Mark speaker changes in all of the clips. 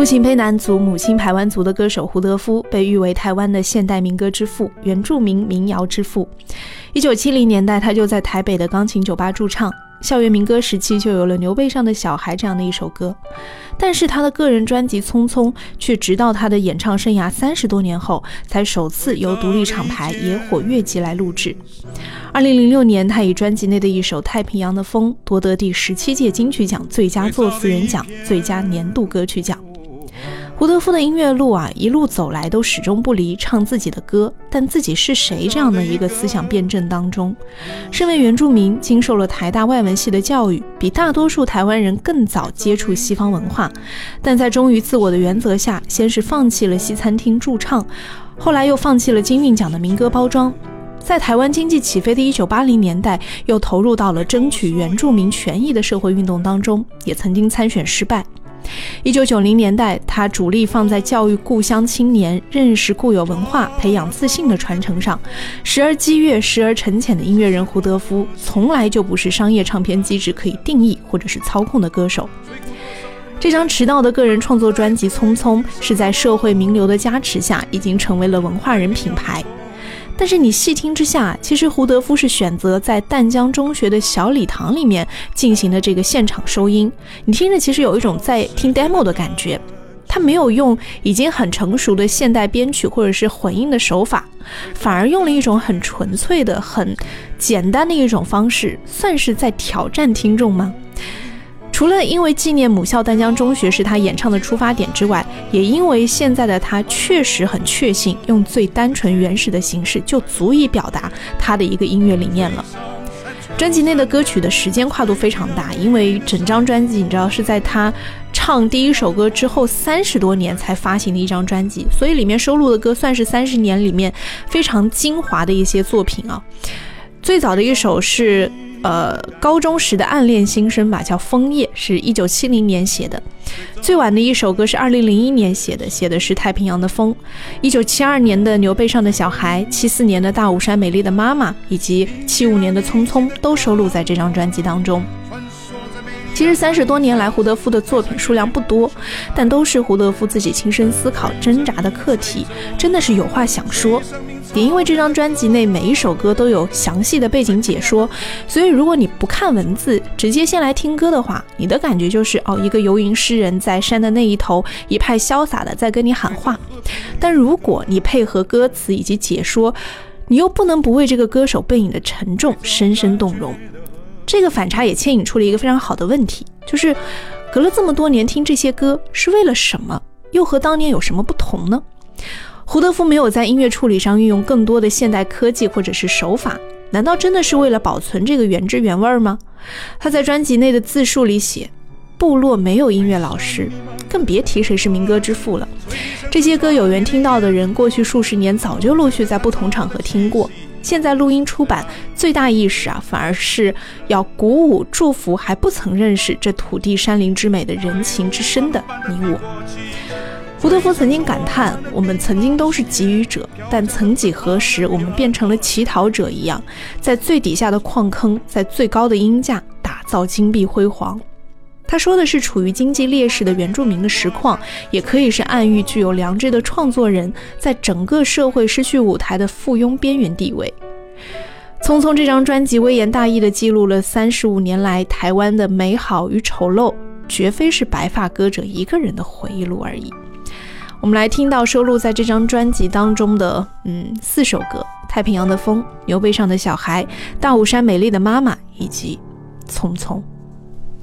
Speaker 1: 父亲卑南族、母亲排湾族的歌手胡德夫，被誉为台湾的现代民歌之父、原住民民谣之父。一九七零年代，他就在台北的钢琴酒吧驻唱。校园民歌时期就有了《牛背上的小孩》这样的一首歌，但是他的个人专辑《匆匆》却直到他的演唱生涯三十多年后，才首次由独立厂牌野火乐集来录制。二零零六年，他以专辑内的一首《太平洋的风》夺得第十七届金曲奖最佳作词人奖、最佳年度歌曲奖。胡德夫的音乐路啊，一路走来都始终不离唱自己的歌，但自己是谁这样的一个思想辩证当中。身为原住民，经受了台大外文系的教育，比大多数台湾人更早接触西方文化，但在忠于自我的原则下，先是放弃了西餐厅驻唱，后来又放弃了金韵奖的民歌包装，在台湾经济起飞的一九八零年代，又投入到了争取原住民权益的社会运动当中，也曾经参选失败。一九九零年代，他主力放在教育故乡青年认识固有文化、培养自信的传承上。时而激越，时而沉潜的音乐人胡德夫，从来就不是商业唱片机制可以定义或者是操控的歌手。这张迟到的个人创作专辑《匆匆》，是在社会名流的加持下，已经成为了文化人品牌。但是你细听之下，其实胡德夫是选择在淡江中学的小礼堂里面进行的这个现场收音。你听着，其实有一种在听 demo 的感觉。他没有用已经很成熟的现代编曲或者是混音的手法，反而用了一种很纯粹的、很简单的一种方式，算是在挑战听众吗？除了因为纪念母校丹江中学是他演唱的出发点之外，也因为现在的他确实很确信，用最单纯原始的形式就足以表达他的一个音乐理念了。专辑内的歌曲的时间跨度非常大，因为整张专辑你知道是在他唱第一首歌之后三十多年才发行的一张专辑，所以里面收录的歌算是三十年里面非常精华的一些作品啊。最早的一首是。呃，高中时的暗恋新生吧，叫《枫叶》，是一九七零年写的。最晚的一首歌是二零零一年写的，写的是《太平洋的风》。一九七二年的《牛背上的小孩》，七四年的《大武山美丽的妈妈》，以及七五年的《匆匆》，都收录在这张专辑当中。其实三十多年来，胡德夫的作品数量不多，但都是胡德夫自己亲身思考、挣扎的课题，真的是有话想说。也因为这张专辑内每一首歌都有详细的背景解说，所以如果你不看文字，直接先来听歌的话，你的感觉就是哦，一个游吟诗人在山的那一头，一派潇洒的在跟你喊话。但如果你配合歌词以及解说，你又不能不为这个歌手背影的沉重深深动容。这个反差也牵引出了一个非常好的问题，就是隔了这么多年听这些歌是为了什么？又和当年有什么不同呢？胡德夫没有在音乐处理上运用更多的现代科技或者是手法，难道真的是为了保存这个原汁原味吗？他在专辑内的自述里写：“部落没有音乐老师，更别提谁是民歌之父了。这些歌有缘听到的人，过去数十年早就陆续在不同场合听过。现在录音出版，最大意识啊，反而是要鼓舞、祝福还不曾认识这土地山林之美的人情之深的你我。”胡德夫曾经感叹：“我们曾经都是给予者，但曾几何时，我们变成了乞讨者一样，在最底下的矿坑，在最高的音价打造金碧辉煌。”他说的是处于经济劣势的原住民的实况，也可以是暗喻具有良知的创作人在整个社会失去舞台的附庸边缘地位。《匆匆》这张专辑微言大义地记录了三十五年来台湾的美好与丑陋，绝非是白发歌者一个人的回忆录而已。我们来听到收录在这张专辑当中的，嗯，四首歌：《太平洋的风》、《牛背上的小孩》、《大武山美丽的妈妈》以及《匆匆》。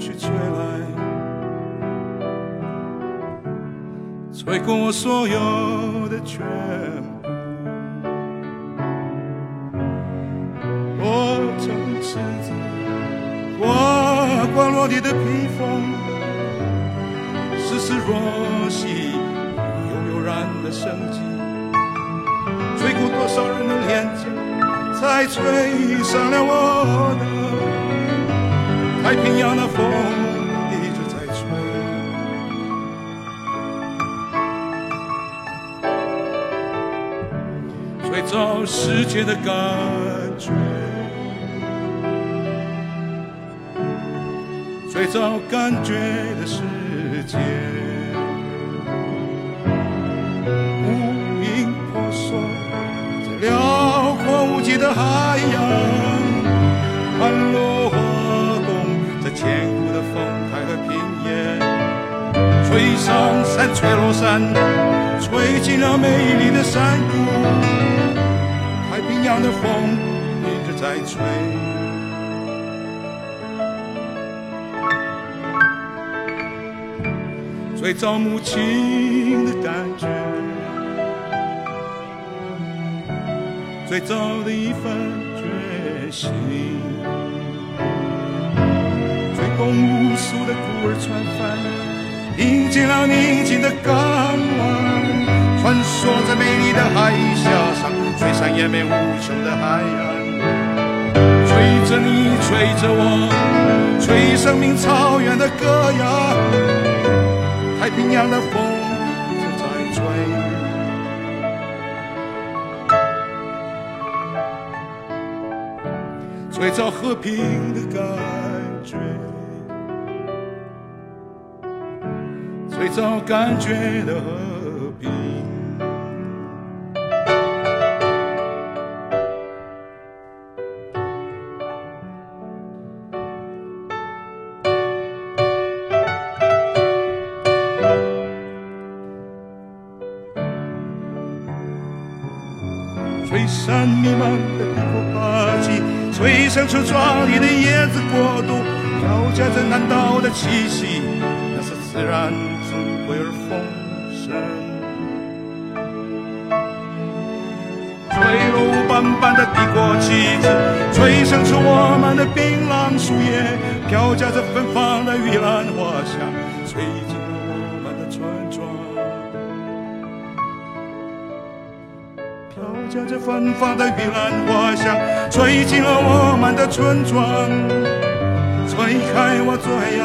Speaker 2: 徐徐吹来，吹过我所有的全部。我从赤子，刮刮落地的披风，是丝若细，悠悠然的生机。吹过多少人的脸颊，才吹上了我的太平洋的风，一直在吹，吹走世界的感觉。最早感觉的世界，无影婆娑在辽阔无际的海洋，山，吹落山，吹进了美丽的山谷，太平洋的风一直在吹。最早母亲的感觉，最早的一份决心，吹动无数的孤儿船帆，迎进了宁静的港湾，穿梭在美丽的海峡上，吹上延绵无穷的海岸，吹着你，吹着我，吹生命草原的歌谣。太平洋的风一直在吹，吹着和平的感觉，最早感觉的和平。吹散弥漫的帝国霸气，吹响出壮丽的叶子国度，飘夹着南岛的气息，那是自然智慧而丰盛。吹落斑斑的帝国旗帜，吹响出我们的槟榔树叶，飘夹着芬芳的玉兰花香，吹进了我们的村庄。飘夹着芬芳的玉兰花香，吹进了我们的村庄，吹开我最爱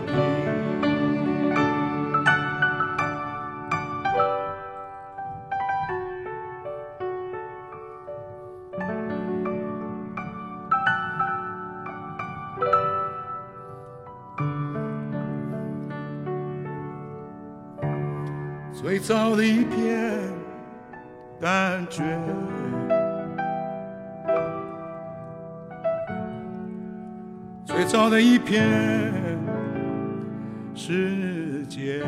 Speaker 2: 最早的一片感觉，最早的一片世界。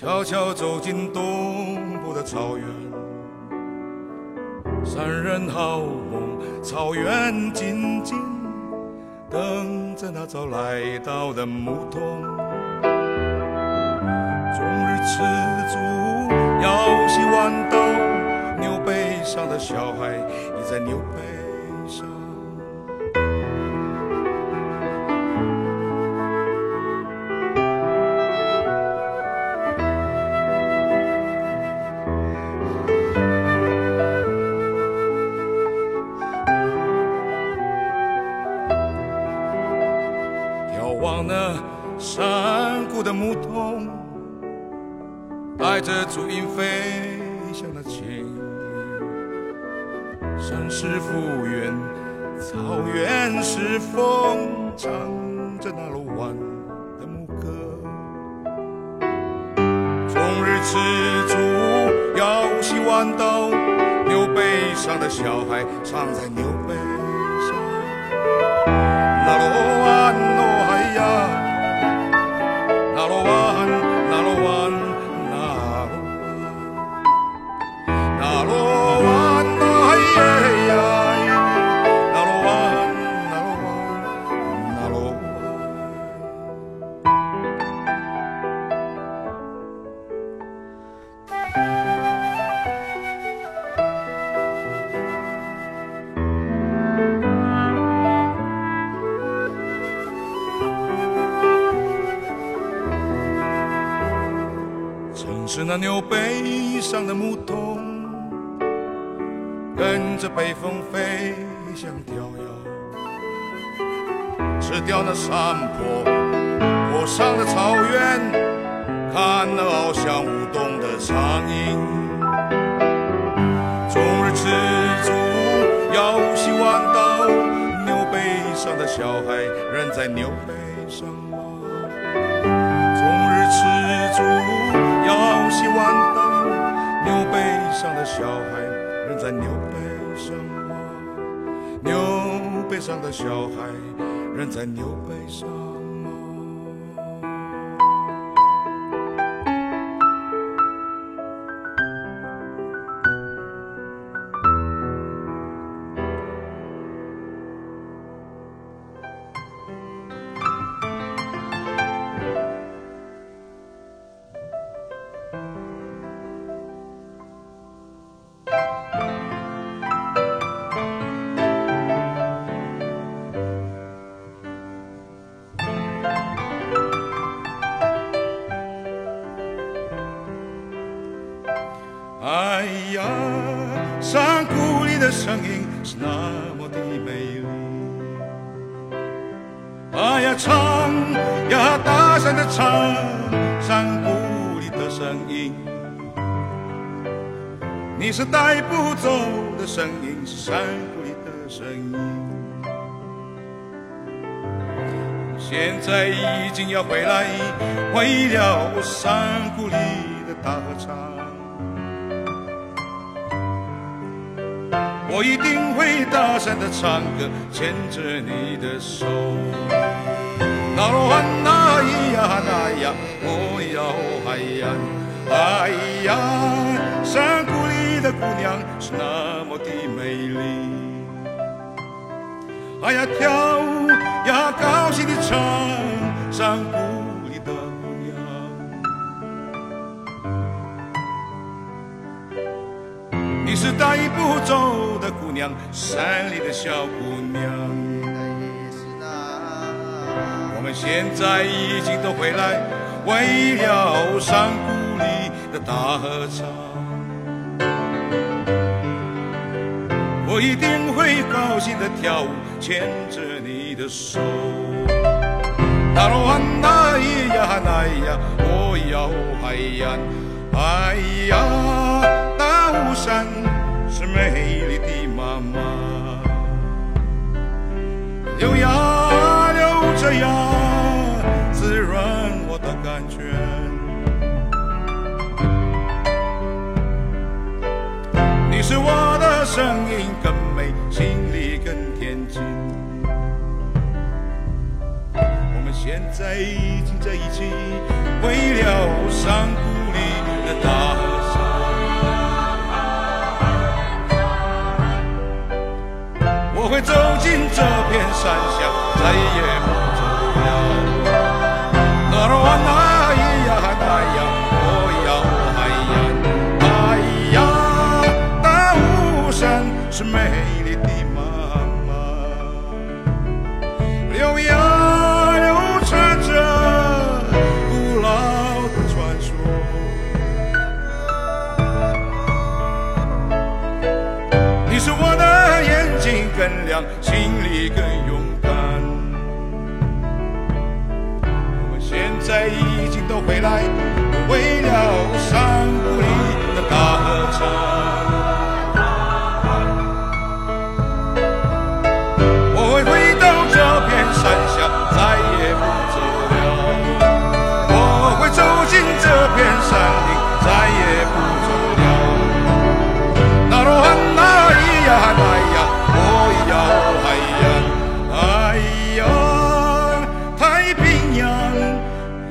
Speaker 2: 悄悄走进东部的草原。山人好梦，草原静静等着那早来到的牧童。终日吃足，腰系弯刀，牛背上的小孩倚在牛背上。是风，唱着那罗湾的牧歌。终日吃足，摇起弯刀，牛背上的小孩藏在牛背上。那罗湾牛背上的牧童，跟着北风飞向迢遥，吃掉那山坡，坡上的草原，看那翱翔舞动的苍鹰。终日吃足，腰系弯刀，牛背上的小孩仍在牛背上吗？终日吃足，弯刀，牛背上的小孩仍在牛背上吗？牛背上的小孩仍在牛背上声音是那么的美丽。啊呀，唱呀，大声的唱，山谷里的声音。你是带不走的声音，是山谷里的声音。现在已经要回来，为了山谷里的大合唱。我一定会大声的唱歌，牵着你的手。那罗汉那咿呀那呀，哦呀哦嗨呀，哎呀，山谷里的姑娘是那么的美丽。哎呀，跳舞呀，高兴的唱，山谷是带不走的姑娘，山里的小姑娘。我们现在已经都回来，为了山谷里的大合唱。我一定会高兴的跳舞，牵着你的手。那罗哇那咿呀那呀，哦呀哦嗨呀，哎呀，大雾山是美丽的妈妈，流呀流着呀，滋润我的感觉。你是我的声音更美，心里更恬静。我们现在已经在一起，为了山谷里的大会走进这片山下，再也不走了。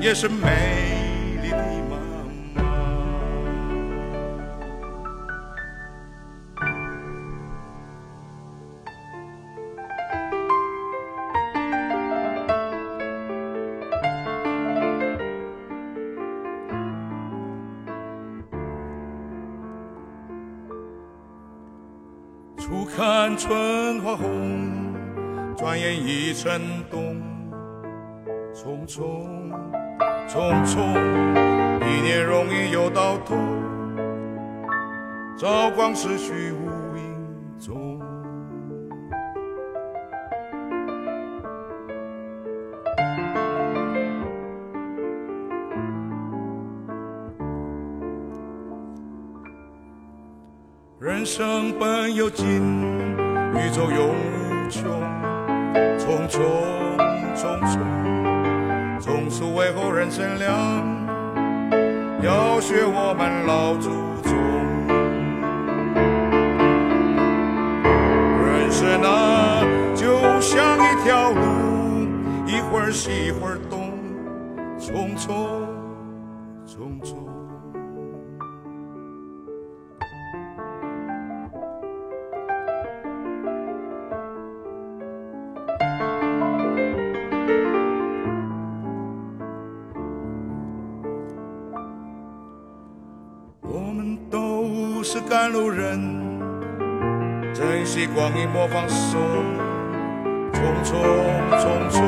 Speaker 2: 也是美丽的妈妈。初看春花红，转眼已成冬。匆匆匆匆，一年容易又到头，朝光逝去无影踪。人生本有尽，宇宙永无穷。匆匆，从此为后人乘凉，要学我们老祖宗。人生啊，就像一条路，一会儿西一会儿东，匆匆是赶路人，珍惜光阴莫放手。匆匆匆匆，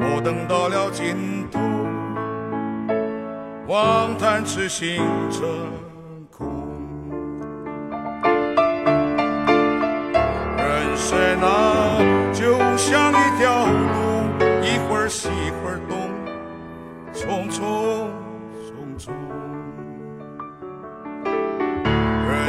Speaker 2: 莫等到了尽头，望叹痴心成